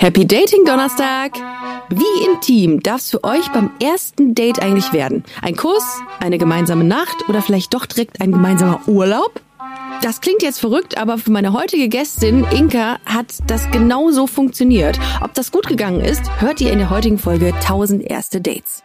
Happy Dating Donnerstag! Wie intim darf es für euch beim ersten Date eigentlich werden? Ein Kuss, eine gemeinsame Nacht oder vielleicht doch direkt ein gemeinsamer Urlaub? Das klingt jetzt verrückt, aber für meine heutige Gästin Inka hat das genauso funktioniert. Ob das gut gegangen ist, hört ihr in der heutigen Folge 1000 erste Dates.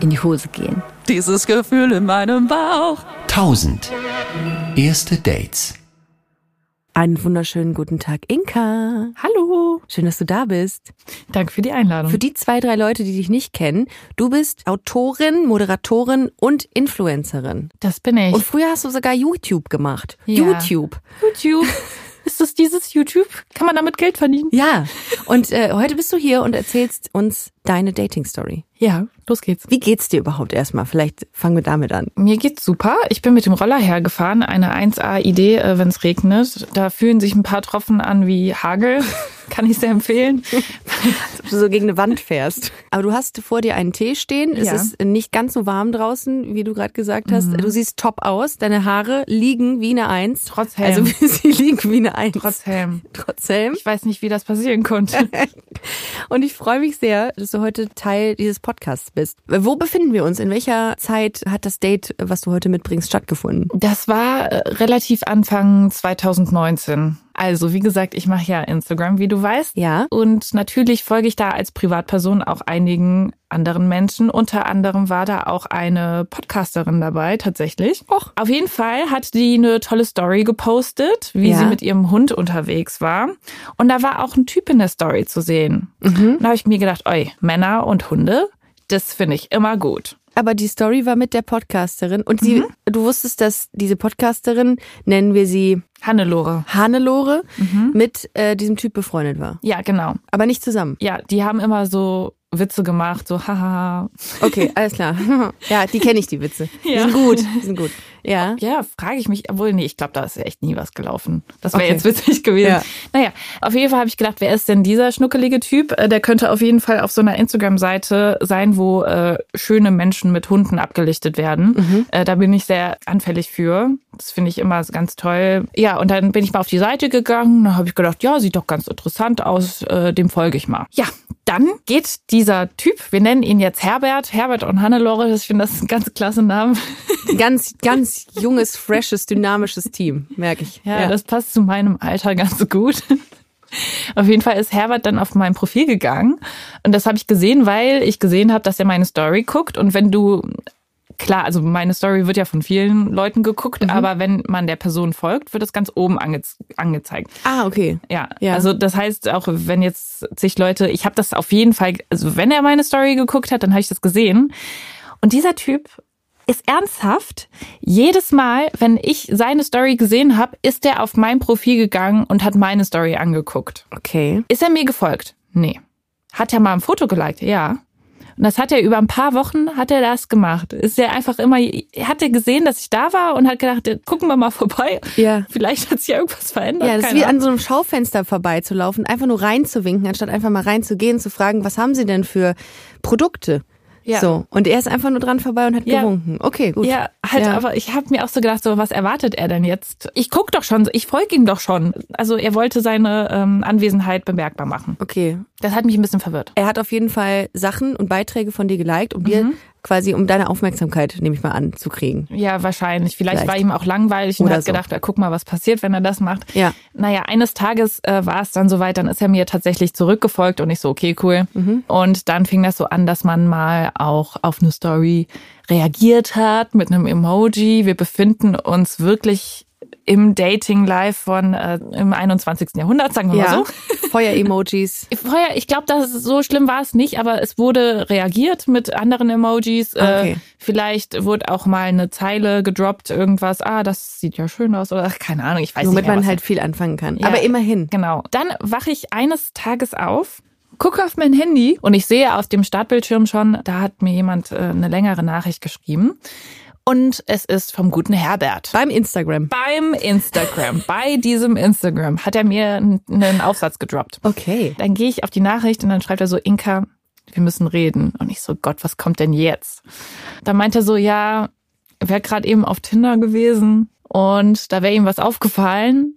in die Hose gehen. Dieses Gefühl in meinem Bauch. 1000. Erste Dates. Einen wunderschönen guten Tag, Inka. Hallo. Schön, dass du da bist. Danke für die Einladung. Für die zwei, drei Leute, die dich nicht kennen, du bist Autorin, Moderatorin und Influencerin. das bin ich. Und früher hast du sogar YouTube gemacht. Ja. YouTube. YouTube. Ist das dieses YouTube? Kann man damit Geld verdienen? Ja. Und äh, heute bist du hier und erzählst uns deine Dating-Story. Ja, los geht's. Wie geht's dir überhaupt erstmal? Vielleicht fangen wir damit an. Mir geht's super. Ich bin mit dem Roller hergefahren. Eine 1A-Idee, äh, wenn es regnet. Da fühlen sich ein paar Tropfen an wie Hagel. Kann ich sehr empfehlen. Ob du so gegen eine Wand fährst. Aber du hast vor dir einen Tee stehen. Es Ja. ist nicht ganz so warm draußen, wie du gerade gesagt hast. Du siehst top aus. Deine Haare liegen wie eine Eins. Trotz Helm. Also sie liegen wie eine Eins. Trotz Helm. Trotz Helm. Ich weiß nicht, wie das passieren konnte. Und ich freue mich sehr, dass du heute Teil dieses Podcasts bist. Wo befinden wir uns? In welcher Zeit hat das Date, was du heute mitbringst, stattgefunden? Das war äh, relativ Anfang 2019. Also, wie gesagt, ich mache ja Instagram, wie du weißt. Ja. Und natürlich folge ich da als Privatperson auch einigen anderen Menschen. Unter anderem war da auch eine Podcasterin dabei, tatsächlich. Och. Auf jeden Fall hat die eine tolle Story gepostet, wie Ja. sie mit ihrem Hund unterwegs war. Und da war auch ein Typ in der Story zu sehen. Und da habe ich mir gedacht, oi, Männer und Hunde, das finde ich immer gut. Aber die Story war mit der Podcasterin und sie, du wusstest, dass diese Podcasterin, nennen wir sie Hannelore. Hannelore, mit äh, diesem Typ befreundet war. Ja, genau. Aber nicht zusammen. Ja, die haben immer so Witze gemacht, so haha. Okay, alles klar. ja, die kenne ich, die Witze. Die Ja. sind gut, die sind gut. Ja. Ja, frage ich mich, obwohl, nee, ich glaube, da ist ja echt nie was gelaufen. Das wäre Okay. jetzt witzig gewesen. Ja. Naja, auf jeden Fall habe ich gedacht, wer ist denn dieser schnuckelige Typ? Äh, Der könnte auf jeden Fall auf so einer Instagram-Seite sein, wo äh, schöne Menschen mit Hunden abgelichtet werden. Äh, da bin ich sehr anfällig für. Das finde ich immer ganz toll. Ja, und dann bin ich mal auf die Seite gegangen. Da habe ich gedacht, ja, sieht doch ganz interessant aus. Äh, dem folge ich mal. Ja, dann geht dieser Typ, wir nennen ihn jetzt Herbert, Herbert und Hannelore, ich finde das ist ein ganz klasse Name. Ganz, ganz junges, freshes, dynamisches Team, merke ich. Ja, das passt zu meinem Alter ganz gut. Auf jeden Fall ist Herbert dann auf mein Profil gegangen und das habe ich gesehen, weil ich gesehen habe, dass er meine Story guckt und wenn du klar, also meine Story wird ja von vielen Leuten geguckt, aber wenn man der Person folgt, wird es ganz oben ange angezeigt. Ah, okay. Ja, Ja. also das heißt auch, wenn jetzt sich Leute, ich habe das auf jeden Fall, also wenn er meine Story geguckt hat, dann habe ich das gesehen. Und dieser Typ ist ernsthaft, jedes Mal, wenn ich seine Story gesehen habe, ist er auf mein Profil gegangen und hat meine Story angeguckt. Okay. Ist er mir gefolgt? Nee. Hat er mal ein Foto geliked? Ja. Und das hat er über ein paar Wochen hat er das gemacht. Ist er einfach immer, er hatte gesehen, dass ich da war und hat gedacht, gucken wir mal vorbei. Ja. Vielleicht hat sich ja irgendwas verändert. Ja, das ist wie Ahnung. an so einem Schaufenster vorbeizulaufen, einfach nur reinzuwinken, anstatt einfach mal reinzugehen, zu fragen, was haben Sie denn für Produkte? Ja. So. Und er ist einfach nur dran vorbei und hat Ja. gewunken. Okay, gut. Ja, halt, Ja. aber ich habe mir auch so gedacht, so was erwartet er denn jetzt? Ich guck doch schon, ich folge ihm doch schon. Also er wollte seine ähm, Anwesenheit bemerkbar machen. Okay. Das hat mich ein bisschen verwirrt. Er hat auf jeden Fall Sachen und Beiträge von dir geliked, um dir quasi, um deine Aufmerksamkeit, nehme ich mal an, zu kriegen. Ja, wahrscheinlich. Vielleicht, Vielleicht. war ihm auch langweilig und Oder hat so. gedacht, ja, guck mal, was passiert, wenn er das macht. Ja. Naja, eines Tages äh, war es dann soweit, dann ist er mir tatsächlich zurückgefolgt und ich so, okay, cool. Und dann fing das so an, dass man mal auch auf eine Story reagiert hat mit einem Emoji. Wir befinden uns wirklich im Dating Live von äh, im 21. Jahrhundert, sagen wir mal Ja. so. Feuer-Emojis. Vorher, ich glaube, dass es so schlimm war es nicht, aber es wurde reagiert mit anderen Emojis. Okay. Äh, vielleicht wurde auch mal eine Zeile gedroppt, irgendwas, ah, das sieht ja schön aus oder keine Ahnung, ich weiß Womit nicht mehr, man halt viel anfangen kann. Ja. Aber immerhin. Genau. Dann wache ich eines Tages auf, gucke auf mein Handy und ich sehe auf dem Startbildschirm schon, da hat mir jemand äh, eine längere Nachricht geschrieben. Und es ist vom guten Herbert. Beim Instagram. Beim Instagram, bei diesem Instagram hat er mir einen Aufsatz gedroppt. Okay. Dann gehe ich auf die Nachricht und dann schreibt er so, Inka, wir müssen reden. Und ich so, Gott, was kommt denn jetzt? Dann meint er so, ja, er wäre gerade eben auf Tinder gewesen und da wäre ihm was aufgefallen.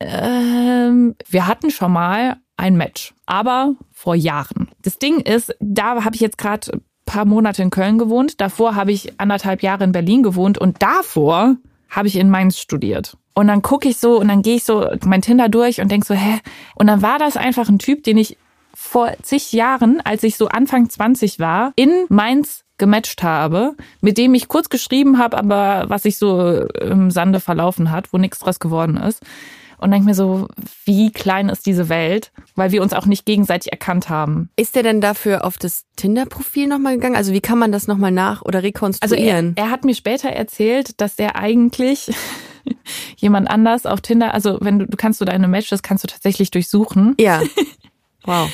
Ähm, wir hatten schon mal ein Match, aber vor Jahren. Das Ding ist, da habe ich jetzt gerade paar Monate in Köln gewohnt. Davor habe ich anderthalb Jahre in Berlin gewohnt und davor habe ich in Mainz studiert. Und dann gucke ich so und dann gehe ich so mein Tinder durch und denk so, hä? Und dann war das einfach ein Typ, den ich vor zig Jahren, als ich so Anfang 20 war, in Mainz gematcht habe, mit dem ich kurz geschrieben habe, aber was sich so im Sande verlaufen hat, wo nichts draus geworden ist. Und denk mir so, wie klein ist diese Welt, weil wir uns auch nicht gegenseitig erkannt haben. Ist der denn dafür auf das Tinder-Profil nochmal gegangen? Also wie kann man das nochmal nach- oder Also er, rekonstruieren? er hat mir später erzählt, dass der eigentlich jemand anders auf Tinder, also wenn du, du kannst du deine Matches, kannst du tatsächlich durchsuchen. ja. Wow.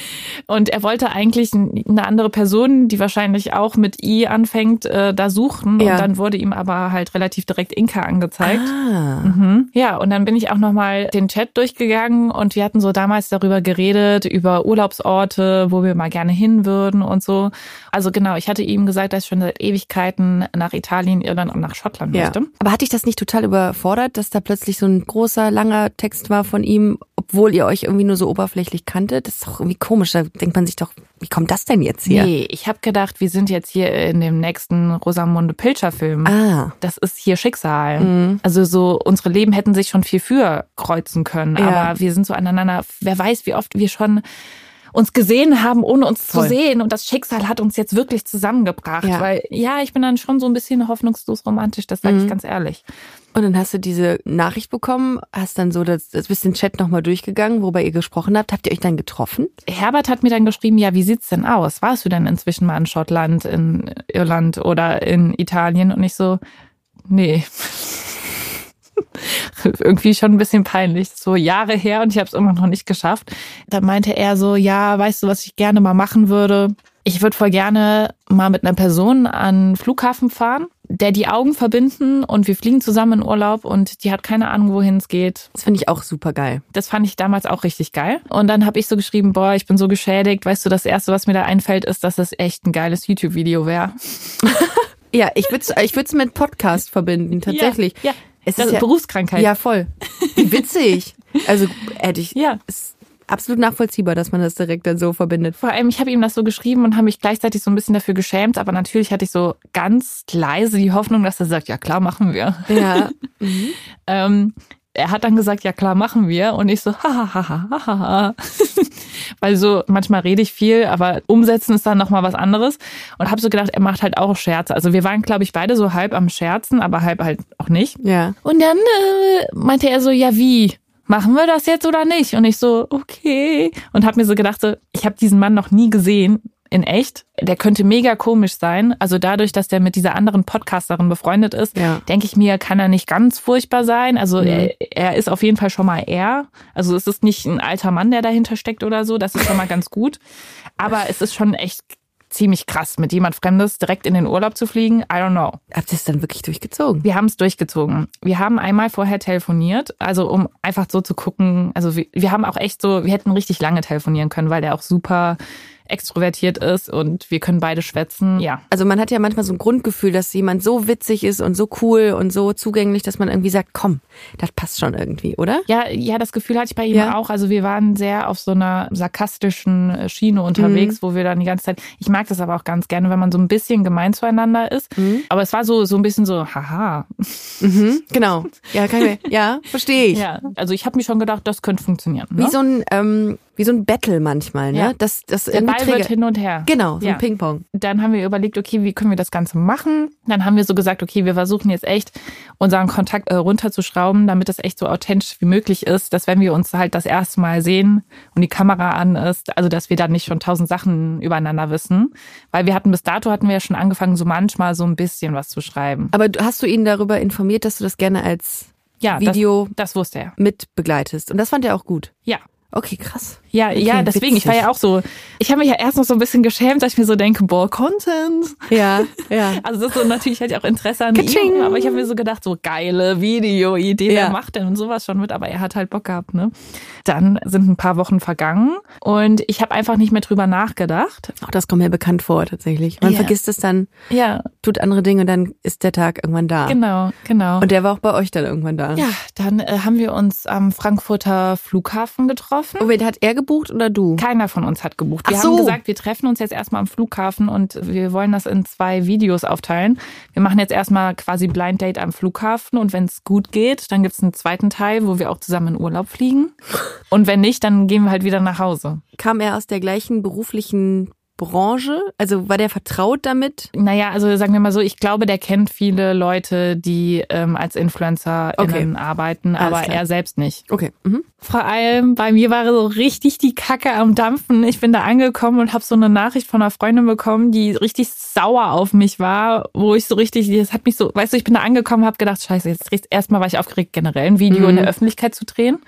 Und er wollte eigentlich eine andere Person, die wahrscheinlich auch mit I anfängt, äh, da suchen. Ja. Und dann wurde ihm aber halt relativ direkt Inka angezeigt. Ah. Mhm. Ja, und dann bin ich auch nochmal den Chat durchgegangen und wir hatten so damals darüber geredet, über Urlaubsorte, wo wir mal gerne hin würden und so. Also genau, ich hatte ihm gesagt, dass ich schon seit Ewigkeiten nach Italien, Irland und nach Schottland Ja. möchte. Aber hat dich das nicht total überfordert, dass da plötzlich so ein großer, langer Text war von ihm, obwohl ihr euch irgendwie nur so oberflächlich kanntet? Das ist doch irgendwie komisch. Da denkt man sich doch, wie kommt das denn jetzt hier? Nee, ich habe gedacht, wir sind jetzt hier in dem nächsten Rosamunde Pilcher-Film. Ah. Das ist hier Schicksal. Also so, unsere Leben hätten sich schon viel früher kreuzen können. Ja. Aber wir sind so aneinander, wer weiß, wie oft wir schon uns gesehen haben, ohne uns Voll. zu sehen. Und das Schicksal hat uns jetzt wirklich zusammengebracht. Ja. Weil, ja, ich bin dann schon so ein bisschen hoffnungslos romantisch, das sage ich ganz ehrlich. Und dann hast du diese Nachricht bekommen, hast dann so das, das bist den Chat nochmal durchgegangen, worüber ihr gesprochen habt. Habt ihr euch dann getroffen? Herbert hat mir dann geschrieben, ja, wie sieht's denn aus? Warst du denn inzwischen mal in Schottland, in Irland oder in Italien? Und ich so, nee. Irgendwie schon ein bisschen peinlich. So Jahre her und ich habe es immer noch nicht geschafft. Dann meinte er so, ja, weißt du, was ich gerne mal machen würde? Ich würde voll gerne mal mit einer Person an den Flughafen fahren, der die Augen verbinden und wir fliegen zusammen in Urlaub und die hat keine Ahnung, wohin es geht. Das finde ich auch super geil. Das fand ich damals auch richtig geil. Und dann habe ich so geschrieben, boah, ich bin so geschädigt. Weißt du, das Erste, was mir da einfällt, ist, dass das echt ein geiles YouTube-Video wäre. Ja, ich würde ich würd's mit Podcast verbinden, tatsächlich. Ja, ja. Es das ist ja, Berufskrankheit. ja, voll. Wie witzig. Also hätte ich. Ja. Ist absolut nachvollziehbar, dass man das direkt dann so verbindet. Vor allem, ich habe ihm das so geschrieben und habe mich gleichzeitig so ein bisschen dafür geschämt, aber natürlich hatte ich so ganz leise die Hoffnung, dass er sagt, ja klar, machen wir. Ja. Ähm, er hat dann gesagt, ja klar, machen wir. Und ich so, hahaha. Weil so, manchmal rede ich viel, aber umsetzen ist dann nochmal was anderes. Und habe so gedacht, er macht halt auch Scherze. Also wir waren, glaube ich, beide so halb am Scherzen, aber halb halt auch nicht. Ja. Und dann äh, meinte er so, ja wie? Machen wir das jetzt oder nicht? Und ich so, okay. Und habe mir so gedacht, so, ich habe diesen Mann noch nie gesehen in echt. Der könnte mega komisch sein. Also dadurch, dass der mit dieser anderen Podcasterin befreundet ist, Ja. Denke ich mir, kann er nicht ganz furchtbar sein. Also er, er ist auf jeden Fall schon mal er. Also es ist nicht ein alter Mann, der dahinter steckt oder so. Das ist schon mal ganz gut. Aber es ist schon echt ziemlich krass, mit jemand Fremdes direkt in den Urlaub zu fliegen. I don't know. Habt ihr es dann wirklich durchgezogen? Wir haben es durchgezogen. Wir haben einmal vorher telefoniert, also um einfach so zu gucken. Also wir, wir haben auch echt so, wir hätten richtig lange telefonieren können, weil der auch super extrovertiert ist und wir können beide schwätzen. Ja. Also man hat ja manchmal so ein Grundgefühl, dass jemand so witzig ist und so cool und so zugänglich, dass man irgendwie sagt, komm, das passt schon irgendwie, oder? Ja, ja, das Gefühl hatte ich bei ihm Ja. auch. Also wir waren sehr auf so einer sarkastischen äh, Schiene unterwegs, wo wir dann die ganze Zeit, ich mag das aber auch ganz gerne, wenn man so ein bisschen gemein zueinander ist. Aber es war so, so ein bisschen so, haha. Mhm, genau. Ja, kann ich ja, verstehe ich. Ja, also ich habe mir schon gedacht, das könnte funktionieren. Ne? Wie so ein, ähm, wie so ein Battle manchmal, ne? Ja. Das, das Der Ball wird triggert- hin und her. Genau, so Ja. ein Ping-Pong. dann haben wir überlegt, okay, wie können wir das Ganze machen? Dann haben wir so gesagt, okay, wir versuchen jetzt echt unseren Kontakt äh, runterzuschrauben, damit das echt so authentisch wie möglich ist, dass wenn wir uns halt das erste Mal sehen und die Kamera an ist, also dass wir dann nicht schon tausend Sachen übereinander wissen, weil wir hatten bis dato hatten wir ja schon angefangen, so manchmal so ein bisschen was zu schreiben. Aber hast du ihn darüber informiert, dass du das gerne als Ja, Video das, das wusste er. mit begleitest? Und das fand er auch gut. Ja. Okay, krass. Ja, Okay, ja, deswegen, ich war witzig. ja auch so, ich habe mich ja erst noch so ein bisschen geschämt, dass ich mir so denke, boah, Content. Ja, ja. Also das ist so natürlich hätte ich auch Interesse an ihm, aber ich habe mir so gedacht, so geile Videoidee, Ja. wer macht denn und sowas schon mit, aber er hat halt Bock gehabt, ne? Dann sind ein paar Wochen vergangen und ich habe einfach nicht mehr drüber nachgedacht. Auch das kommt mir bekannt vor, tatsächlich. Man Ja. vergisst es dann, Ja, tut andere Dinge und dann ist der Tag irgendwann da. genau, genau. Und der war auch bei euch dann irgendwann da. ja, dann äh, haben wir uns am Frankfurter Flughafen getroffen. Oh, wait, hat er gebucht oder du? Keiner von uns hat gebucht. Wir Ach haben so. gesagt, wir treffen uns jetzt erstmal am Flughafen und wir wollen das in zwei Videos aufteilen. Wir machen jetzt erstmal quasi Blind Date am Flughafen und wenn es gut geht, dann gibt's einen zweiten Teil, wo wir auch zusammen in Urlaub fliegen. Und wenn nicht, dann gehen wir halt wieder nach Hause. Kam er aus der gleichen beruflichen Branche? Also war der vertraut damit? Naja, also sagen wir mal so, ich glaube, der kennt viele Leute, die ähm, als Influencer Okay. arbeiten, Alles aber klar. er selbst nicht. Okay. Mhm. Vor allem bei mir war so richtig die Kacke am Dampfen. Ich bin da angekommen und habe so eine Nachricht von einer Freundin bekommen, die richtig sauer auf mich war, wo ich so richtig, das hat mich so, weißt du, ich bin da angekommen, habe gedacht, scheiße, jetzt erstmal war ich aufgeregt, generell ein Video in der Öffentlichkeit zu drehen.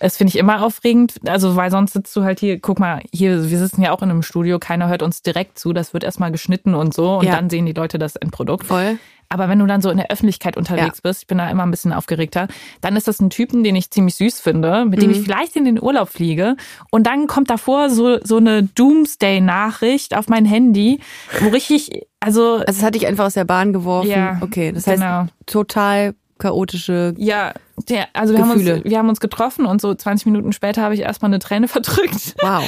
Das finde ich immer aufregend, also weil sonst sitzt du halt hier, guck mal, hier, wir sitzen ja auch in einem Studio, keiner hört uns direkt zu, das wird erstmal geschnitten und so und Ja. dann sehen die Leute das Endprodukt. Voll. Aber wenn du dann so in der Öffentlichkeit unterwegs bist, ich bin da immer ein bisschen aufgeregter, dann ist das ein Typen, den ich ziemlich süß finde, mit dem Mhm. ich vielleicht in den Urlaub fliege. Und dann kommt davor so, so eine Doomsday-Nachricht auf mein Handy, wo richtig, also, Also es hat dich einfach aus der Bahn geworfen. Ja, okay, das heißt genau. total chaotische. ja, der, also wir haben, Gefühle. uns, wir haben uns getroffen und so 20 Minuten später habe ich erstmal eine Träne verdrückt. Wow.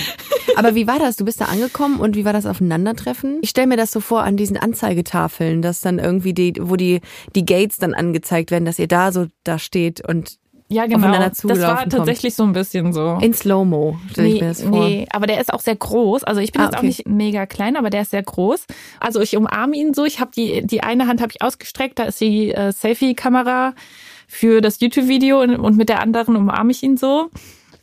Aber wie war das? Du bist da angekommen und wie war das Aufeinandertreffen? Ich stelle mir das so vor an diesen Anzeigetafeln, dass dann irgendwie die, wo die, die Gates dann angezeigt werden, dass ihr da so da steht und Ja, genau. Aufeinander Das war tatsächlich so ein bisschen so. in Slow-Mo, stelle ich mir das vor. Nee, aber der ist auch sehr groß. Also ich bin Ah, jetzt auch okay. nicht mega klein, aber der ist sehr groß. Also ich umarme ihn so. Ich habe die die eine Hand habe ich ausgestreckt. Da ist die äh, Selfie-Kamera für das YouTube-Video und mit der anderen umarme ich ihn so.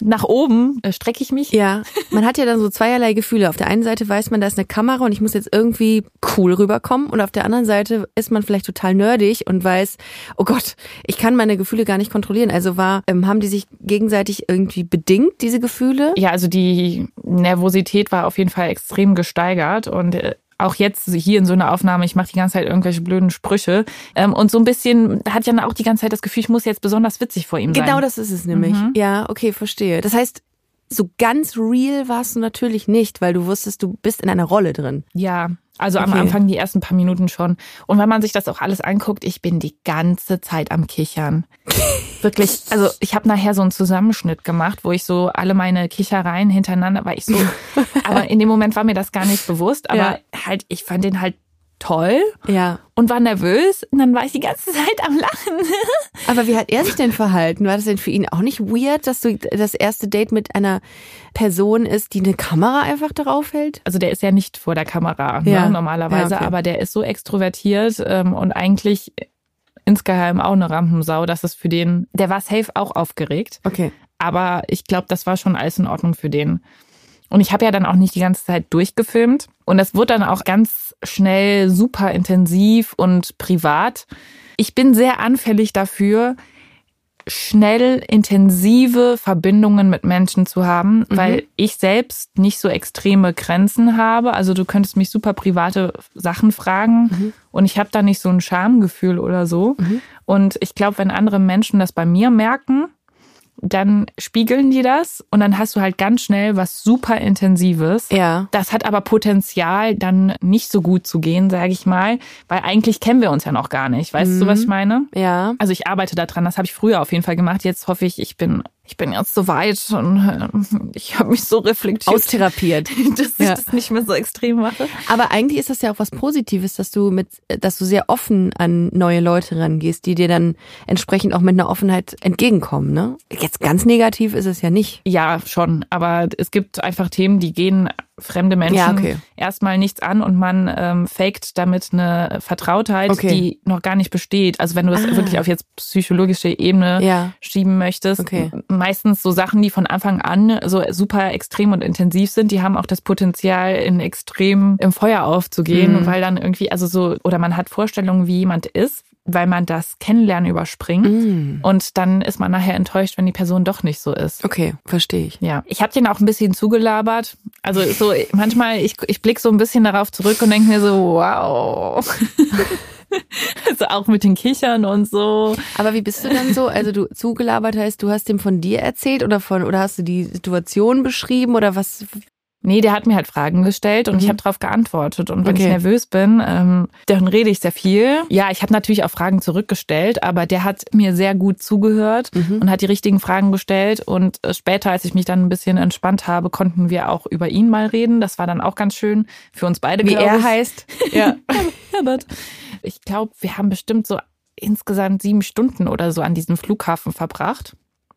Nach oben äh, strecke ich mich. Ja, man hat ja dann so zweierlei Gefühle. Auf der einen Seite weiß man, da ist eine Kamera und ich muss jetzt irgendwie cool rüberkommen. Und auf der anderen Seite ist man vielleicht total nerdig und weiß, oh Gott, ich kann meine Gefühle gar nicht kontrollieren. Also war, ähm, haben die sich gegenseitig irgendwie bedingt, diese Gefühle? Ja, also die Nervosität war auf jeden Fall extrem gesteigert und äh, auch jetzt hier in so einer Aufnahme, ich mache die ganze Zeit irgendwelche blöden Sprüche ähm, und so ein bisschen hat Jan auch die ganze Zeit das Gefühl, ich muss jetzt besonders witzig vor ihm sein. Genau das ist es nämlich. Ja, okay, verstehe. Das heißt, so ganz real warst du natürlich nicht, weil du wusstest, du bist in einer Rolle drin. Ja, also am Okay. Anfang die ersten paar Minuten schon. Und wenn man sich das auch alles anguckt, ich bin die ganze Zeit am Kichern. Wirklich, also ich habe nachher so einen Zusammenschnitt gemacht, wo ich so alle meine Kichereien hintereinander, weil ich so, aber in dem Moment war mir das gar nicht bewusst, aber Ja. halt, ich fand den halt toll Ja. und war nervös und dann war ich die ganze Zeit am Lachen. Aber wie hat er sich denn verhalten? War das denn für ihn auch nicht weird, dass du das erste Date mit einer Person ist, die eine Kamera einfach darauf hält? Also der ist ja nicht vor der Kamera Ja. ne, normalerweise, Ja, okay. aber der ist so extrovertiert ähm, und eigentlich insgeheim auch eine Rampensau, dass es für den, der war safe auch aufgeregt, Okay. aber ich glaube, das war schon alles in Ordnung für den. Und ich habe ja dann auch nicht die ganze Zeit durchgefilmt und das wurde dann auch ganz schnell super intensiv und privat. Ich bin sehr anfällig dafür, schnell intensive Verbindungen mit Menschen zu haben, weil ich selbst nicht so extreme Grenzen habe. Also du könntest mich super private Sachen fragen und ich habe da nicht so ein Schamgefühl oder so. Und ich glaube, wenn andere Menschen das bei mir merken, dann spiegeln die das und dann hast du halt ganz schnell was super Intensives. Ja. Das hat aber Potenzial, dann nicht so gut zu gehen, sage ich mal, weil eigentlich kennen wir uns ja noch gar nicht. Weißt du, was ich meine? Ja. Also ich arbeite daran, das habe ich früher auf jeden Fall gemacht. Jetzt hoffe ich, ich bin ich bin jetzt so weit und äh, ich habe mich so reflektiert, Austherapiert. dass ich Ja. das nicht mehr so extrem mache. Aber eigentlich ist das ja auch was Positives, dass du mit, dass du sehr offen an neue Leute rangehst, die dir dann entsprechend auch mit einer Offenheit entgegenkommen, ne? Jetzt ganz negativ ist es ja nicht. Ja, schon. Aber es gibt einfach Themen, die gehen fremde Menschen Ja, okay. erstmal nichts an und man ähm, faked damit eine Vertrautheit, Okay. die noch gar nicht besteht. Also wenn du das Ah. wirklich auf jetzt psychologische Ebene Ja. schieben möchtest, Okay. meistens so Sachen, die von Anfang an so super extrem und intensiv sind, die haben auch das Potenzial, in extrem im Feuer aufzugehen, Mhm. weil dann irgendwie, also so, oder man hat Vorstellungen, wie jemand ist, weil man das Kennenlernen überspringt. Mhm. Und dann ist man nachher enttäuscht, wenn die Person doch nicht so ist. Okay, verstehe ich. Ja, ich habe den auch ein bisschen zugelabert. Also so manchmal, ich, ich blick so ein bisschen darauf zurück und denke mir so, wow. also auch mit den Kichern und so. Aber wie bist du dann so? Also du zugelabert heißt, du hast dem von dir erzählt oder von oder hast du die Situation beschrieben oder was? Nee, der hat mir halt Fragen gestellt und ich Mhm. habe darauf geantwortet. Und wenn Okay. ich nervös bin, ähm, dann rede ich sehr viel. Ja, ich habe natürlich auch Fragen zurückgestellt, aber der hat mir sehr gut zugehört Mhm. und hat die richtigen Fragen gestellt. Und äh, später, als ich mich dann ein bisschen entspannt habe, konnten wir auch über ihn mal reden. Das war dann auch ganz schön für uns beide. Wie er ich. heißt? Ja. Herbert. Ich glaube, wir haben bestimmt so insgesamt sieben Stunden oder so an diesem Flughafen verbracht.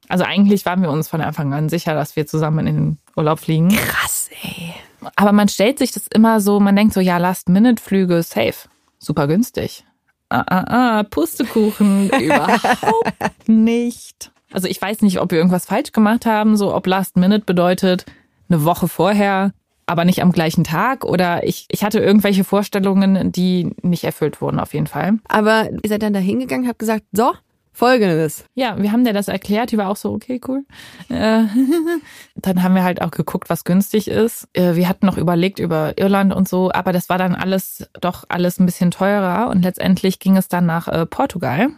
Also eigentlich waren wir uns von Anfang an sicher, dass wir zusammen in den Urlaub fliegen. Krass, ey. Aber man stellt sich das immer so, man denkt so, ja, Last-Minute-Flüge, safe, super günstig. Ah, ah, ah, Pustekuchen, überhaupt nicht. Also ich weiß nicht, ob wir irgendwas falsch gemacht haben, so ob Last-Minute bedeutet eine Woche vorher, aber nicht am gleichen Tag oder ich, ich hatte irgendwelche Vorstellungen, die nicht erfüllt wurden auf jeden Fall. Aber ihr seid dann da hingegangen, habt gesagt, so, folgendes. Ja, wir haben dir das erklärt, die war auch so, okay, cool. Äh, dann haben wir halt auch geguckt, was günstig ist. Äh, Wir hatten noch überlegt über Irland und so, aber das war dann alles doch alles ein bisschen teurer und letztendlich ging es dann nach äh, Portugal.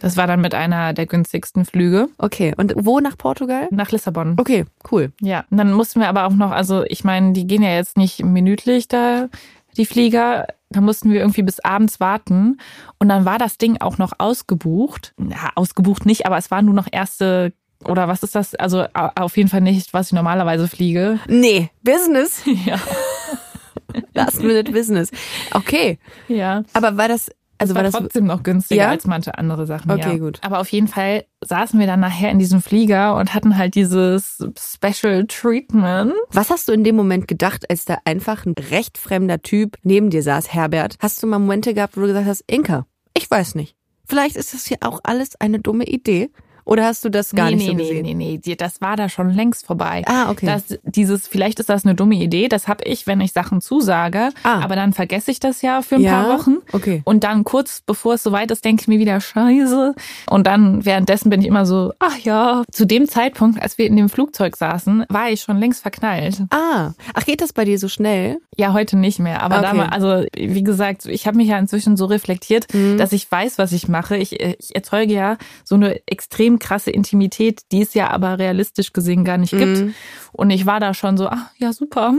Das war dann mit einer der günstigsten Flüge Okay, und wo nach Portugal? nach Lissabon. Okay, cool. Ja, und dann mussten wir aber auch noch, also ich meine, die gehen ja jetzt nicht minütlich da, die Flieger. Da mussten wir irgendwie bis abends warten. Und dann war das Ding auch noch ausgebucht. Ja, ausgebucht nicht, aber es waren nur noch erste, oder was ist das? Also au- auf jeden Fall nicht, was ich normalerweise fliege. Nee, Business. Ja. Last Minute Business. Okay, Ja. aber war das, also war war das, trotzdem noch günstiger Ja? als manche andere Sachen. Okay, ja. gut. Aber auf jeden Fall saßen wir dann nachher in diesem Flieger und hatten halt dieses Special Treatment. was hast du in dem Moment gedacht, als da einfach ein recht fremder Typ neben dir saß, Herbert? Hast du mal Momente gehabt, wo du gesagt hast, Inka, ich weiß nicht. Vielleicht ist das hier auch alles eine dumme Idee. Oder hast du das gar nee, nicht nee, so nee, gesehen? nee, nee, die- das war da schon längst vorbei. Ah, okay. Das, dieses, vielleicht ist das eine dumme Idee, das habe ich, wenn ich Sachen zusage, Ah. aber dann vergesse ich das ja für ein Ja, paar Wochen. okay. Und dann kurz bevor es soweit ist, denke ich mir wieder Scheiße. Und dann währenddessen bin ich immer so, ach ja. Zu dem Zeitpunkt, als wir in dem Flugzeug saßen, war ich schon längst verknallt. Ah, ach, geht das bei dir so schnell? Ja, heute nicht mehr. Aber Okay. damals, also wie gesagt, ich habe mich ja inzwischen so reflektiert, Mhm. dass ich weiß, was ich mache. Ich, ich erzeuge ja so eine extrem krasse Intimität, die es ja aber realistisch gesehen gar nicht gibt. Und ich war da schon so, ach ja, super.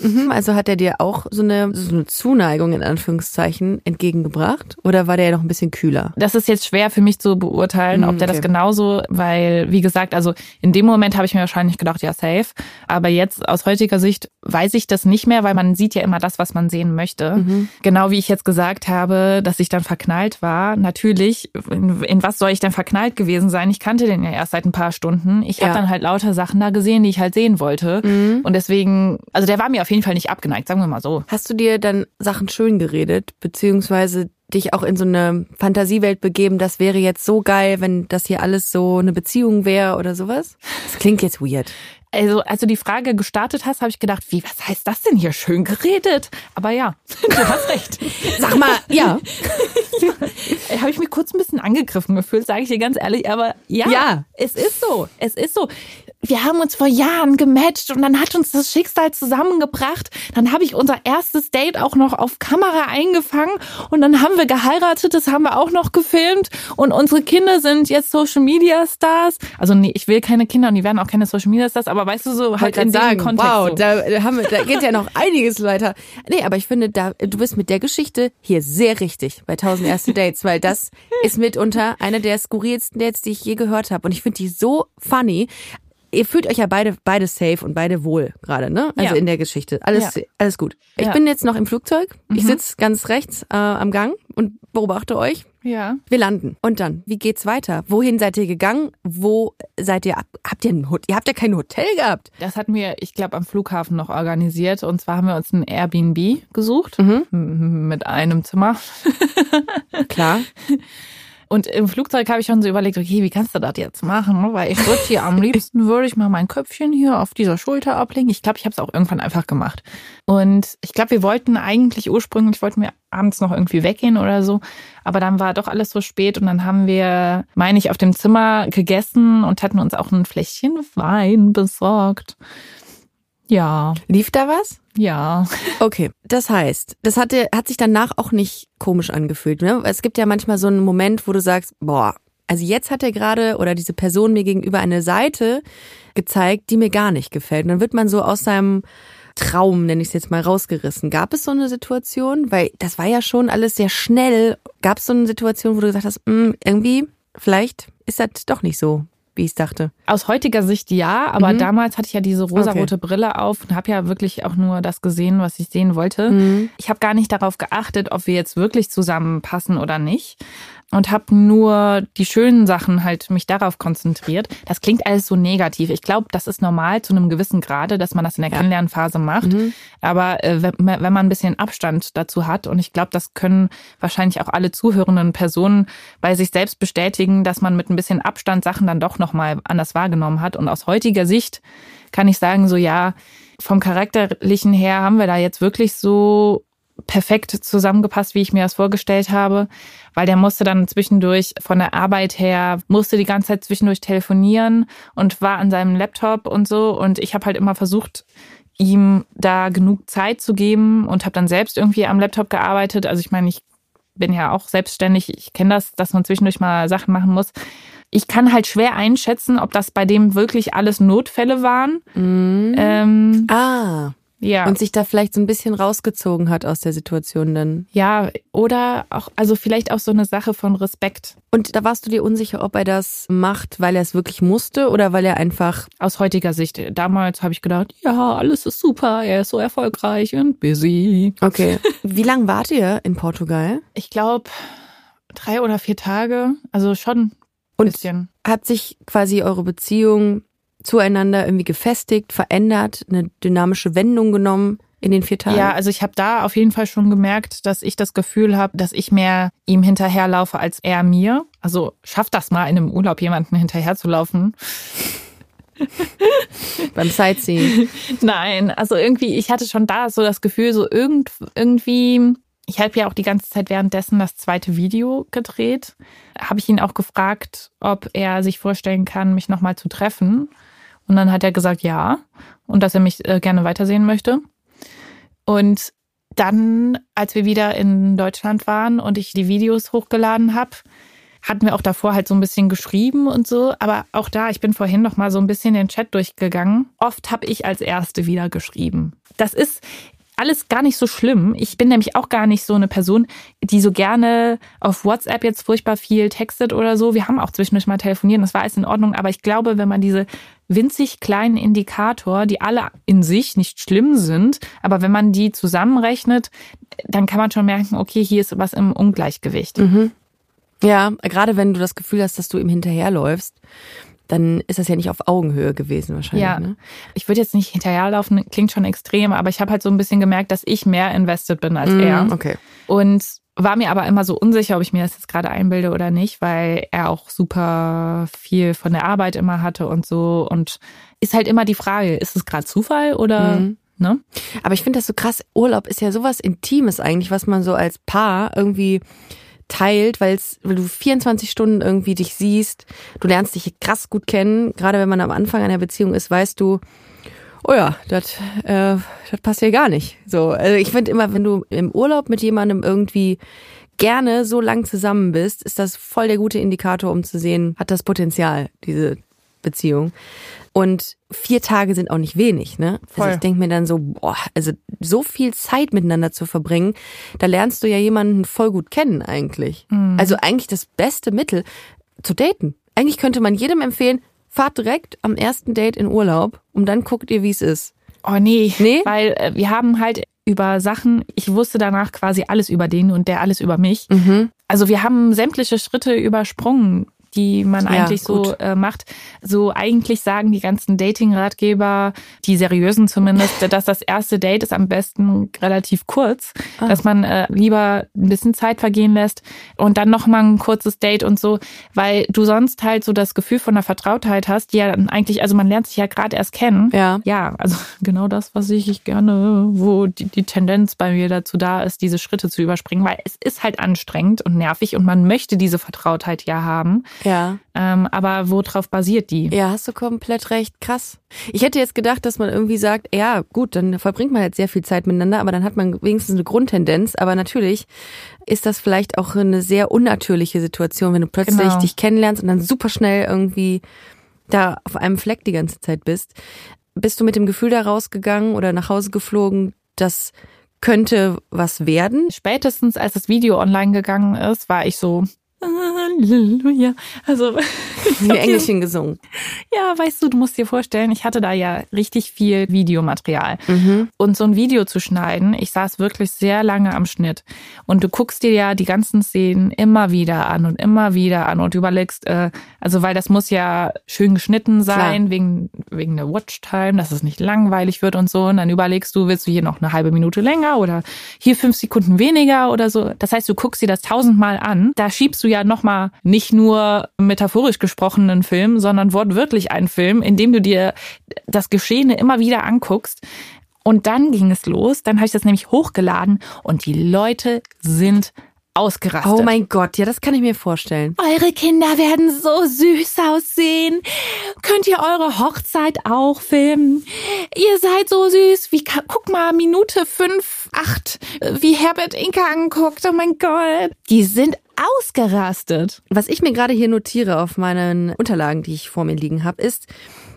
Mhm, also hat er dir auch so eine, so eine Zuneigung in Anführungszeichen entgegengebracht? Oder war der noch ein bisschen kühler? Das ist jetzt schwer für mich zu beurteilen, ob der okay. das genauso, weil, wie gesagt, also in dem Moment habe ich mir wahrscheinlich gedacht, ja, safe. Aber jetzt aus heutiger Sicht weiß ich das nicht mehr, weil man sieht ja immer das, was man sehen möchte. Genau wie ich jetzt gesagt habe, dass ich dann verknallt war. Natürlich, in, in was soll ich denn verknallt gewesen sein? Ich kannte den ja erst seit ein paar Stunden. Ich Ja. habe dann halt lauter Sachen da gesehen, die ich halt sehen wollte. Und deswegen, also der war mir auf jeden Fall nicht abgeneigt, sagen wir mal so. Hast du dir dann Sachen schön geredet, beziehungsweise dich auch in so eine Fantasiewelt begeben, das wäre jetzt so geil, wenn das hier alles so eine Beziehung wäre oder sowas? Das klingt jetzt weird. Also, als du die Frage gestartet hast, habe ich gedacht, wie, was heißt das denn hier? Schön geredet. Aber ja, du hast recht. Sag mal, ja. Habe ich mich kurz ein bisschen angegriffen gefühlt, sage ich dir ganz ehrlich. Aber ja, Ja. es ist so. Es ist so. Wir haben uns vor Jahren gematcht und dann hat uns das Schicksal zusammengebracht. Dann habe ich unser erstes Date auch noch auf Kamera eingefangen und dann haben wir geheiratet, das haben wir auch noch gefilmt und unsere Kinder sind jetzt Social Media Stars. Also nee, ich will keine Kinder und die werden auch keine Social Media Stars, aber weißt du so halt in dem Kontext. wow, so. da, da, haben wir, da geht ja noch einiges weiter. Nee, aber ich finde, da, du bist mit der Geschichte hier sehr richtig bei 1000 erste Dates, weil das ist mitunter eine der skurrilsten Dates, die ich je gehört habe. Und ich finde die so funny. Ihr fühlt euch ja beide, beide safe und beide wohl gerade, ne? Also Ja. in der Geschichte. Alles, Ja. alles gut. Ich Ja. Mhm. bin jetzt noch im Flugzeug. Ich sitz ganz rechts äh, am Gang und beobachte euch. Ja. Wir landen. Und dann, wie geht's weiter? Wohin seid ihr gegangen? Wo seid ihr ab? Habt ihr ein Hotel? Ihr habt ja kein Hotel gehabt. Das hatten wir, ich glaube, am Flughafen noch organisiert. Und zwar haben wir uns ein Airbnb gesucht Mhm. mit einem Zimmer. Klar. Und im Flugzeug habe ich schon so überlegt, okay, wie kannst du das jetzt machen? ne? Weil ich würde hier am liebsten würde ich mal mein Köpfchen hier auf dieser Schulter ablegen. Ich glaube, ich habe es auch irgendwann einfach gemacht. Und ich glaube, wir wollten eigentlich ursprünglich wollten wir abends noch irgendwie weggehen oder so, aber dann war doch alles so spät und dann haben wir, meine ich, auf dem Zimmer gegessen und hatten uns auch ein Fläschchen Wein besorgt. Ja, Lief da was? ja. Okay, das heißt, das hatte, hat sich danach auch nicht komisch angefühlt. Ne? Es gibt ja manchmal so einen Moment, wo du sagst, boah, also jetzt hat er gerade oder diese Person mir gegenüber eine Seite gezeigt, die mir gar nicht gefällt. Und dann wird man so aus seinem Traum, nenne ich es jetzt mal, rausgerissen. Gab es so eine Situation? Weil das war ja schon alles sehr schnell. Gab es so eine Situation, wo du gesagt hast, "Hm, irgendwie, vielleicht ist das doch nicht so, wie ich dachte. Aus heutiger Sicht ja, aber damals hatte ich ja diese rosarote Brille auf und habe ja wirklich auch nur das gesehen, was ich sehen wollte. Ich habe gar nicht darauf geachtet, ob wir jetzt wirklich zusammenpassen oder nicht und habe nur die schönen Sachen halt mich darauf konzentriert. Das klingt alles so negativ. Ich glaube, das ist normal zu einem gewissen Grade, dass man das in der Kennenlernphase macht. Aber äh, wenn, wenn man ein bisschen Abstand dazu hat und ich glaube, das können wahrscheinlich auch alle zuhörenden Personen bei sich selbst bestätigen, dass man mit ein bisschen Abstand Sachen dann doch nochmal anders wahrgenommen hat. Und aus heutiger Sicht kann ich sagen, so ja, vom Charakterlichen her haben wir da jetzt wirklich so perfekt zusammengepasst, wie ich mir das vorgestellt habe, weil der musste dann zwischendurch von der Arbeit her, musste die ganze Zeit zwischendurch telefonieren und war an seinem Laptop und so und ich habe halt immer versucht, ihm da genug Zeit zu geben und habe dann selbst irgendwie am Laptop gearbeitet. Also ich meine, ich bin ja auch selbstständig, ich kenne das, dass man zwischendurch mal Sachen machen muss. Ich kann halt schwer einschätzen, ob das bei dem wirklich alles Notfälle waren. Ähm, Ah. Ja. Und sich da vielleicht so ein bisschen rausgezogen hat aus der Situation dann. Ja, oder auch, also vielleicht auch so eine Sache von Respekt Und da warst du dir unsicher, ob er das macht, weil er es wirklich musste oder weil er einfach. aus heutiger Sicht. Damals habe ich gedacht, ja, alles ist super, er ist so erfolgreich und busy. Okay. Wie lange wart ihr in Portugal? Ich glaube, drei oder vier Tage, also schon ein Und bisschen. hat sich quasi eure Beziehung zueinander irgendwie gefestigt, verändert, eine dynamische Wendung genommen in den vier Tagen? Ja, also ich habe da auf jeden Fall schon gemerkt, dass ich das Gefühl habe, dass ich mehr ihm hinterherlaufe als er mir. Also schafft das mal in einem Urlaub jemanden hinterherzulaufen. Beim Sightseeing. Nein, also irgendwie, ich hatte schon da so das Gefühl, so irgend, irgendwie, ich habe ja auch die ganze Zeit währenddessen das zweite Video gedreht. Habe ich ihn auch gefragt, ob er sich vorstellen kann, mich nochmal zu treffen. Und dann hat er gesagt, ja. Und dass er mich äh, gerne weitersehen möchte. Und dann, als wir wieder in Deutschland waren und ich die Videos hochgeladen habe, hatten wir auch davor halt so ein bisschen geschrieben und so. Aber auch da, ich bin vorhin noch mal so ein bisschen den Chat durchgegangen. Oft habe ich als Erste wieder geschrieben. Das ist alles gar nicht so schlimm. Ich bin nämlich auch gar nicht so eine Person, die so gerne auf WhatsApp jetzt furchtbar viel textet oder so. Wir haben auch zwischendurch mal telefoniert, das war alles in Ordnung. Aber ich glaube, wenn man diese winzig kleinen Indikator, die alle in sich nicht schlimm sind, aber wenn man die zusammenrechnet, dann kann man schon merken, okay, hier ist was im Ungleichgewicht. Ja, gerade wenn du das Gefühl hast, dass du ihm hinterherläufst, dann ist das ja nicht auf Augenhöhe gewesen wahrscheinlich. Ja, Ne? ich würde jetzt nicht hinterherlaufen, klingt schon extrem, aber ich habe halt so ein bisschen gemerkt, dass ich mehr invested bin als er. Mm, Okay. Und war mir aber immer so unsicher, ob ich mir das jetzt gerade einbilde oder nicht, weil er auch super viel von der Arbeit immer hatte und so. Und ist halt immer die Frage, ist es gerade Zufall oder, Mhm. ne? Aber ich finde das so krass. Urlaub ist ja sowas Intimes eigentlich, was man so als Paar irgendwie teilt, weil du 24 Stunden irgendwie dich siehst. Du lernst dich krass gut kennen. Gerade wenn man am Anfang einer Beziehung ist, weißt du, oh ja, das äh, das passt hier gar nicht. So, also ich finde immer, wenn du im Urlaub mit jemandem irgendwie gerne so lang zusammen bist, ist das voll der gute Indikator, um zu sehen, hat das Potenzial, diese Beziehung. Und vier Tage sind auch nicht wenig, ne? Voll. Also ich denke mir dann so, boah, also so viel Zeit miteinander zu verbringen, da lernst du ja jemanden voll gut kennen eigentlich. Also eigentlich das beste Mittel zu daten. Eigentlich könnte man jedem empfehlen, fahrt direkt am ersten Date in Urlaub und dann guckt ihr, wie es ist. Oh nee, Nee? weil äh, wir haben halt über Sachen, ich wusste danach quasi alles über den und der alles über mich. Mhm. Also wir haben sämtliche Schritte übersprungen, die man Ja, eigentlich so gut. äh, macht. So eigentlich sagen die ganzen Dating-Ratgeber, die seriösen zumindest, dass das erste Date ist am besten relativ kurz, Ah. dass man äh, lieber ein bisschen Zeit vergehen lässt und dann noch mal ein kurzes Date und so, weil du sonst halt so das Gefühl von der Vertrautheit hast, die ja eigentlich, also man lernt sich ja gerade erst kennen. Ja. Ja, also genau das, was ich, ich gerne, wo die, die Tendenz bei mir dazu da ist, diese Schritte zu überspringen, weil es ist halt anstrengend und nervig und man möchte diese Vertrautheit ja haben. Ja. Ähm, aber worauf basiert die? Ja, hast du komplett recht. Krass. Ich hätte jetzt gedacht, dass man irgendwie sagt, ja, gut, dann verbringt man jetzt sehr viel Zeit miteinander, aber dann hat man wenigstens eine Grundtendenz. Aber natürlich ist das vielleicht auch eine sehr unnatürliche Situation, wenn du plötzlich Genau. dich kennenlernst und dann super schnell irgendwie da auf einem Fleck die ganze Zeit bist. Bist du mit dem Gefühl da rausgegangen oder nach Hause geflogen, das könnte was werden? Spätestens als das Video online gegangen ist, war ich so, Halleluja. Also, Wie Engelchen gesungen. ja, weißt du, du musst dir vorstellen, ich hatte da ja richtig viel Videomaterial. Mhm. Und so ein Video zu schneiden, ich saß wirklich sehr lange am Schnitt. Und du guckst dir ja die ganzen Szenen immer wieder an und immer wieder an und überlegst, äh, also weil das muss ja schön geschnitten sein, wegen, wegen der Watchtime, dass es nicht langweilig wird und so. Und dann überlegst du, willst du hier noch eine halbe Minute länger oder hier fünf Sekunden weniger oder so. Das heißt, du guckst dir das tausendmal an. Da schiebst du ja nochmal nicht nur metaphorisch gesprochen einen Film, sondern wortwörtlich einen Film, in dem du dir das Geschehene immer wieder anguckst. Und dann ging es los. Dann habe ich das nämlich hochgeladen und die Leute sind ausgerastet. Oh mein Gott, ja, das kann ich mir vorstellen. Eure Kinder werden so süß aussehen. Könnt ihr eure Hochzeit auch filmen? Ihr seid so süß. Wie, guck mal, Minute fünf, acht, äh, wie Herbert Inka anguckt. Oh mein Gott. Die sind ausgerastet. Was ich mir gerade hier notiere auf meinen Unterlagen, die ich vor mir liegen habe, ist,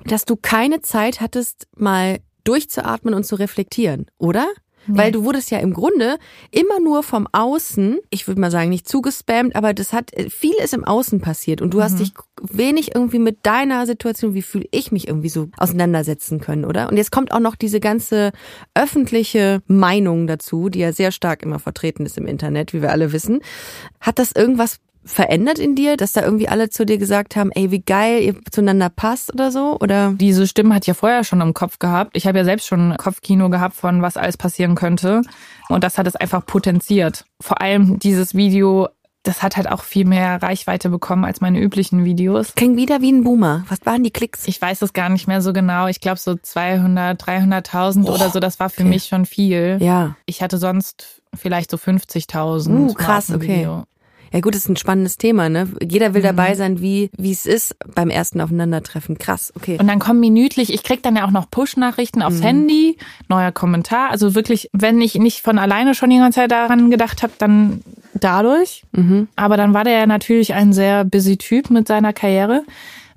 dass du keine Zeit hattest, mal durchzuatmen und zu reflektieren, oder? Weil du wurdest ja im Grunde immer nur vom Außen, ich würde mal sagen, nicht zugespammt, aber das hat, viel ist im Außen passiert und du hast dich wenig irgendwie mit deiner Situation, wie fühle ich mich irgendwie so auseinandersetzen können, oder? Und jetzt kommt auch noch diese ganze öffentliche Meinung dazu, die ja sehr stark immer vertreten ist im Internet, wie wir alle wissen. Hat das irgendwas verändert in dir, dass da irgendwie alle zu dir gesagt haben, ey, wie geil ihr zueinander passt oder so? Oder Diese Stimme hat ja vorher schon im Kopf gehabt. Ich habe ja selbst schon Kopfkino gehabt von was alles passieren könnte. Und das hat es einfach potenziert. Vor allem dieses Video, das hat halt auch viel mehr Reichweite bekommen als meine üblichen Videos. klingt wieder wie ein Boomer. Was waren die Klicks? Ich weiß es gar nicht mehr so genau. Ich glaube so 200, 300.000 oder so. Das war für okay. mich schon viel. Ja. Ich hatte sonst vielleicht so 50.000. Uh, krass, okay. Video. Ja gut, das ist ein spannendes Thema, ne? Jeder will dabei sein, wie wie es ist beim ersten Aufeinandertreffen. Krass, okay. Und dann kommen minütlich, ich krieg dann ja auch noch Push-Nachrichten aufs Handy, neuer Kommentar. Also wirklich, wenn ich nicht von alleine schon die ganze Zeit daran gedacht habe, dann dadurch. Aber dann war der ja natürlich ein sehr busy Typ mit seiner Karriere.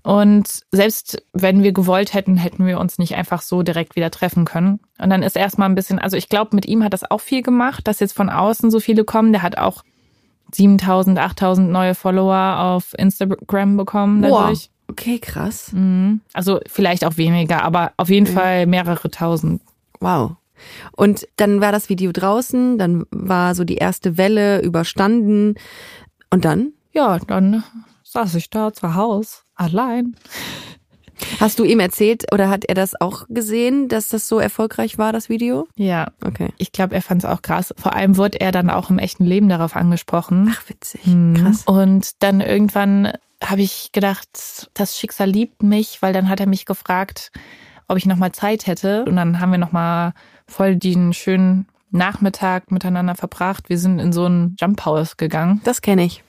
Und selbst wenn wir gewollt hätten, hätten wir uns nicht einfach so direkt wieder treffen können. Und dann ist erstmal ein bisschen, also ich glaube, mit ihm hat das auch viel gemacht, dass jetzt von außen so viele kommen. Der hat auch 7000, 8000 neue Follower auf Instagram bekommen dadurch. Okay, krass. Also vielleicht auch weniger, aber auf jeden Fall mehrere tausend. Wow. Und dann war das Video draußen, dann war so die erste Welle überstanden. Und dann? Ja, dann saß ich da zu Hause allein. Hast du ihm erzählt oder hat er das auch gesehen, dass das so erfolgreich war, das Video? Ja, Okay. ich glaube, er fand es auch krass. Vor allem wurde er dann auch im echten Leben darauf angesprochen. Ach, witzig. Krass. Und dann irgendwann habe ich gedacht, das Schicksal liebt mich, weil dann hat er mich gefragt, ob ich nochmal Zeit hätte. Und dann haben wir nochmal voll den schönen Nachmittag miteinander verbracht. Wir sind in so ein Jump House gegangen. Das kenne ich.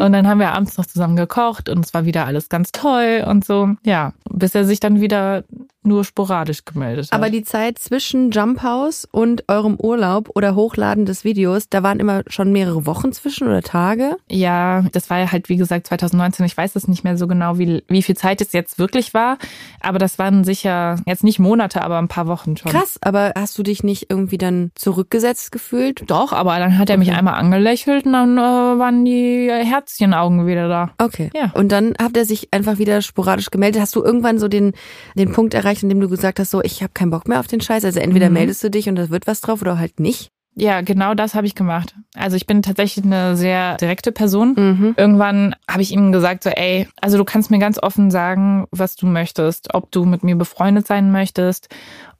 Und dann haben wir abends noch zusammen gekocht und es war wieder alles ganz toll und so. Ja, bis er sich dann wieder nur sporadisch gemeldet hat. Aber die Zeit zwischen Jump House und eurem Urlaub oder Hochladen des Videos, da waren immer schon mehrere Wochen zwischen oder Tage. Ja, das war ja halt, wie gesagt, 2019. Ich weiß es nicht mehr so genau, wie, wie viel Zeit es jetzt wirklich war. Aber das waren sicher jetzt nicht Monate, aber ein paar Wochen schon. Krass, aber hast du dich nicht irgendwie dann zurückgesetzt gefühlt? Doch, aber dann hat er mich einmal angelächelt und dann äh, waren die Herzchenaugen wieder da. Okay. Ja. Und dann hat er sich einfach wieder sporadisch gemeldet. Hast du irgendwann so den, den Punkt erreicht, in dem du gesagt hast, so, ich habe keinen Bock mehr auf den Scheiß. Also entweder meldest du dich und da wird was drauf oder halt nicht. Ja, genau das habe ich gemacht. Also ich bin tatsächlich eine sehr direkte Person. Irgendwann habe ich ihm gesagt, so, ey, also du kannst mir ganz offen sagen, was du möchtest, ob du mit mir befreundet sein möchtest,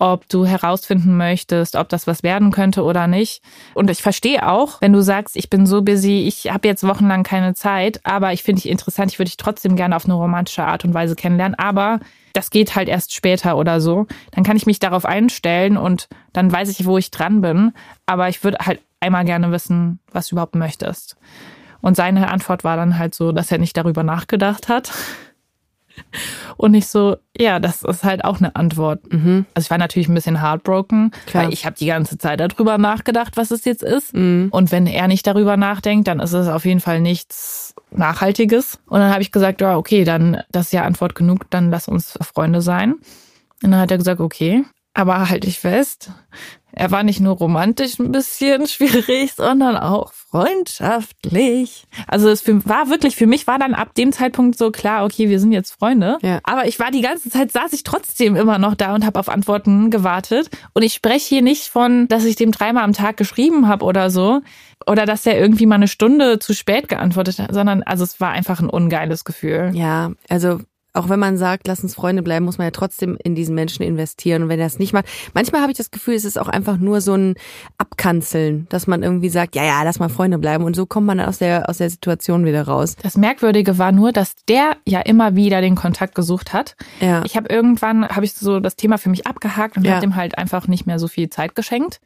ob du herausfinden möchtest, ob das was werden könnte oder nicht. Und ich verstehe auch, wenn du sagst, ich bin so busy, ich habe jetzt wochenlang keine Zeit, aber ich finde dich interessant, ich würde dich trotzdem gerne auf eine romantische Art und Weise kennenlernen, aber das geht halt erst später oder so. Dann kann ich mich darauf einstellen und dann weiß ich, wo ich dran bin. Aber ich würde halt einmal gerne wissen, was du überhaupt möchtest. Und seine Antwort war dann halt so, dass er nicht darüber nachgedacht hat. Und ich so, ja, das ist halt auch eine Antwort. Also ich war natürlich ein bisschen heartbroken, Klar. weil ich habe die ganze Zeit darüber nachgedacht, was es jetzt ist. Und wenn er nicht darüber nachdenkt, dann ist es auf jeden Fall nichts Nachhaltiges. Und dann habe ich gesagt, ja, okay, dann das ist ja Antwort genug, dann lass uns Freunde sein. Und dann hat er gesagt, okay. Aber halte ich fest, er war nicht nur romantisch ein bisschen schwierig, sondern auch freundschaftlich. Also es war wirklich, für mich war dann ab dem Zeitpunkt so klar, okay, wir sind jetzt Freunde. Ja. Aber ich war die ganze Zeit, saß ich trotzdem immer noch da und habe auf Antworten gewartet. Und ich spreche hier nicht von, dass ich dem dreimal am Tag geschrieben habe oder so. Oder dass er irgendwie mal eine Stunde zu spät geantwortet hat, sondern also es war einfach ein ungeiles Gefühl. Ja, also auch wenn man sagt, lass uns Freunde bleiben, muss man ja trotzdem in diesen Menschen investieren. Und wenn er es nicht macht, manchmal habe ich das Gefühl, es ist auch einfach nur so ein Abkanzeln, dass man irgendwie sagt, ja, ja, lass mal Freunde bleiben. Und so kommt man aus der, aus der Situation wieder raus. Das Merkwürdige war nur, dass der ja immer wieder den Kontakt gesucht hat. Ja. Ich habe irgendwann, habe ich so das Thema für mich abgehakt und Ja. habe dem halt einfach nicht mehr so viel Zeit geschenkt.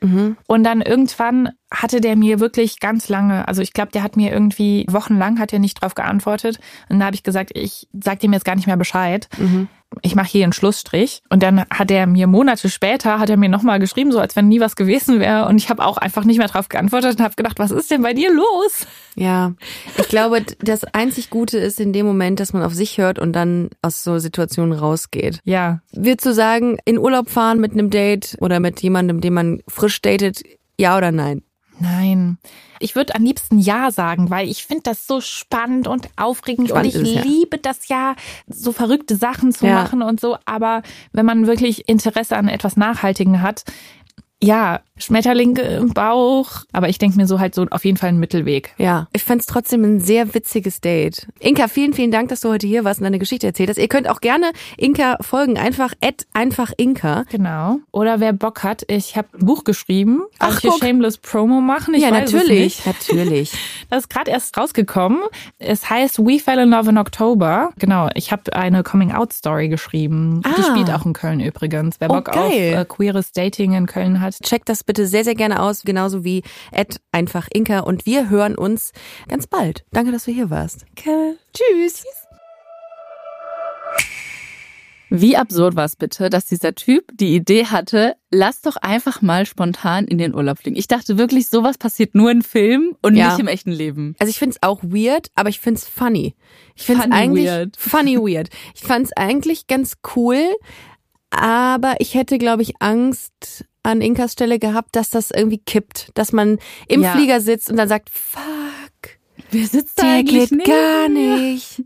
Und dann irgendwann hatte der mir wirklich ganz lange, also ich glaube, der hat mir irgendwie wochenlang hat er nicht drauf geantwortet. Und dann habe ich gesagt, ich sag dem jetzt gar nicht mehr Bescheid. Ich mache hier einen Schlussstrich. Und dann hat er mir Monate später, hat er mir nochmal geschrieben, so als wenn nie was gewesen wäre. Und ich habe auch einfach nicht mehr drauf geantwortet und habe gedacht, was ist denn bei dir los? Ja, ich glaube, das einzig Gute ist in dem Moment, dass man auf sich hört und dann aus so Situationen rausgeht. Ja, Würdest du sagen, in Urlaub fahren mit einem Date oder mit jemandem, den man frisch datet, ja oder nein? Nein. Ich würde am liebsten Ja sagen, weil ich finde das so spannend und aufregend Spannend und ich es, ja. liebe das ja, so verrückte Sachen zu Ja. machen und so. Aber wenn man wirklich Interesse an etwas Nachhaltigen hat, ja, Schmetterlinge im Bauch. Aber ich denke mir so halt so auf jeden Fall einen Mittelweg. Ja, ich fand's trotzdem ein sehr witziges Date. Inka, vielen, vielen Dank, dass du heute hier warst und deine Geschichte erzählt hast. Ihr könnt auch gerne Inka folgen, einfach at einfach Inka. Genau. Oder wer Bock hat, ich habe ein Buch geschrieben. Ach, ich hier guck. Shameless Promo machen? Ich ja, natürlich, Es natürlich. Das ist gerade erst rausgekommen. Es heißt We Fell in Love in October. Genau, ich habe eine Coming-out-Story geschrieben. Die Ah. spielt auch in Köln übrigens. Wer Oh, Bock auf geil. äh, queeres Dating in Köln hat. Checkt das bitte sehr, sehr gerne aus, genauso wie at einfach Inka. Und wir hören uns ganz bald. Danke, dass du hier warst. Tschüss. Wie absurd war es bitte, dass dieser Typ die Idee hatte, lass doch einfach mal spontan in den Urlaub fliegen. Ich dachte wirklich, sowas passiert nur in Filmen und Ja. nicht im echten Leben. Also ich find's auch weird, aber ich find's funny. Ich find's Funny eigentlich weird. funny weird. Ich fand's eigentlich ganz cool, aber ich hätte, glaube ich, Angst an Inkas Stelle gehabt, dass das irgendwie kippt, dass man im Ja. Flieger sitzt und dann sagt, fuck, Wer sitzt da eigentlich geht neben gar nicht.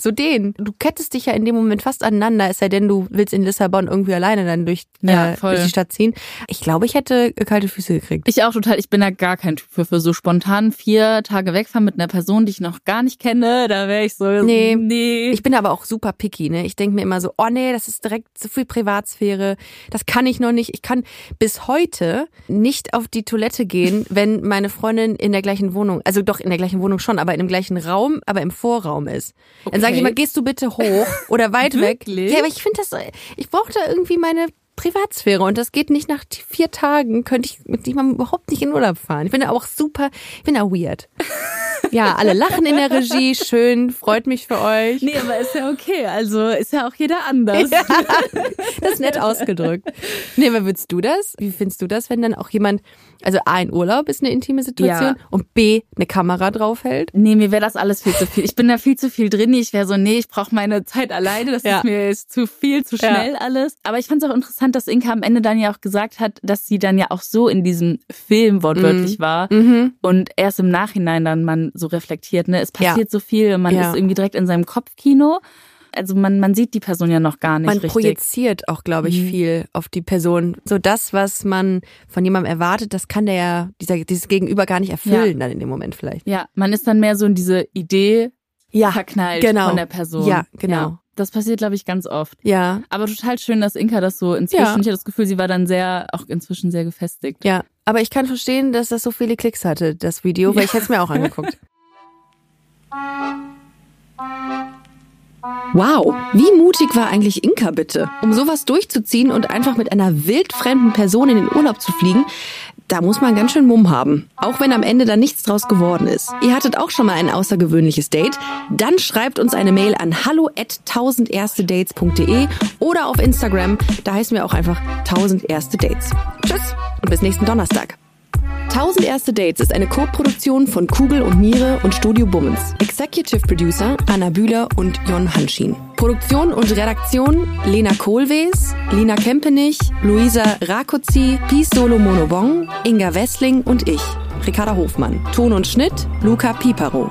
So den. Du kettest dich ja in dem Moment fast aneinander, es sei denn, du willst in Lissabon irgendwie alleine dann durch, Ja, äh, durch die Stadt ziehen. Ich glaube, ich hätte kalte Füße gekriegt. Ich auch total. Ich bin da gar kein Typ für, für so spontan vier Tage wegfahren mit einer Person, die ich noch gar nicht kenne. Da wäre ich so, Nee. nee. Ich bin aber auch super picky, ne? Ich denke mir immer so, oh nee, das ist direkt zu viel Privatsphäre. Das kann ich noch nicht. Ich kann bis heute nicht auf die Toilette gehen, wenn meine Freundin in der gleichen Wohnung, also doch in der gleichen Wohnung schon, aber in dem gleichen Raum, aber im Vorraum ist. Dann sage ich immer, gehst du bitte hoch oder weit weg. Ja, aber ich finde das, ich brauche da irgendwie meine Privatsphäre und das geht nicht nach vier Tagen, könnte ich mit jemandem überhaupt nicht in Urlaub fahren. Ich bin ja auch super, ich bin ja weird. Ja, alle lachen in der Regie, schön, freut mich für euch. Nee, aber ist ja okay. Also ist ja auch jeder anders. Das ist nett ausgedrückt. Nee, aber würdest du das? Wie findest du das, wenn dann auch jemand, also A, ein Urlaub ist eine intime Situation Ja. und B, eine Kamera draufhält? Nee, mir wäre das alles viel zu viel. Ich bin da viel zu viel drin. Ich wäre so, nee, ich brauche meine Zeit alleine. Das Ja. ist mir ist zu viel, zu Ja. schnell alles. Aber ich fand es auch interessant, dass Inka am Ende dann ja auch gesagt hat, dass sie dann ja auch so in diesem Film wortwörtlich war Mhm. und erst im Nachhinein dann man so reflektiert, ne, es Ja. passiert so viel, man Ja. ist irgendwie direkt in seinem Kopfkino. Also man, man sieht die Person ja noch gar nicht Man richtig. projiziert auch, glaube ich, viel auf die Person. So das, was man von jemandem erwartet, das kann der ja, dieser, dieses Gegenüber gar nicht erfüllen dann in dem Moment vielleicht. Ja, man ist dann mehr so in diese Idee verknallt genau. von der Person. Ja, genau. das passiert, glaube ich, ganz oft. Ja, Aber total schön, dass Inka das so inzwischen, Ja. ich hatte das Gefühl, sie war dann sehr, auch inzwischen sehr gefestigt. ja. Aber ich kann verstehen, dass das so viele Klicks hatte, das Video, weil ich hätte es mir auch angeguckt. Wow, wie mutig war eigentlich Inka bitte? Um sowas durchzuziehen und einfach mit einer wildfremden Person in den Urlaub zu fliegen, da muss man ganz schön Mumm haben. Auch wenn am Ende da nichts draus geworden ist. Ihr hattet auch schon mal ein außergewöhnliches Date? Dann schreibt uns eine Mail an hallo at 1000erstedates.de oder auf Instagram. Da heißen wir auch einfach 1000 erste Dates. Tschüss und bis nächsten Donnerstag. 1000 Erste Dates ist eine Co-Produktion von Kugel und Niere und Studio Bummens. Executive Producer Anna Bühler und Jon Hanschin. Produktion und Redaktion Lena Kohlwees, Lina Kempenich, Luisa Rakozzi, Peace Solo Monobong, Inga Wessling und ich, Ricarda Hofmann. Ton und Schnitt Luca Piparo.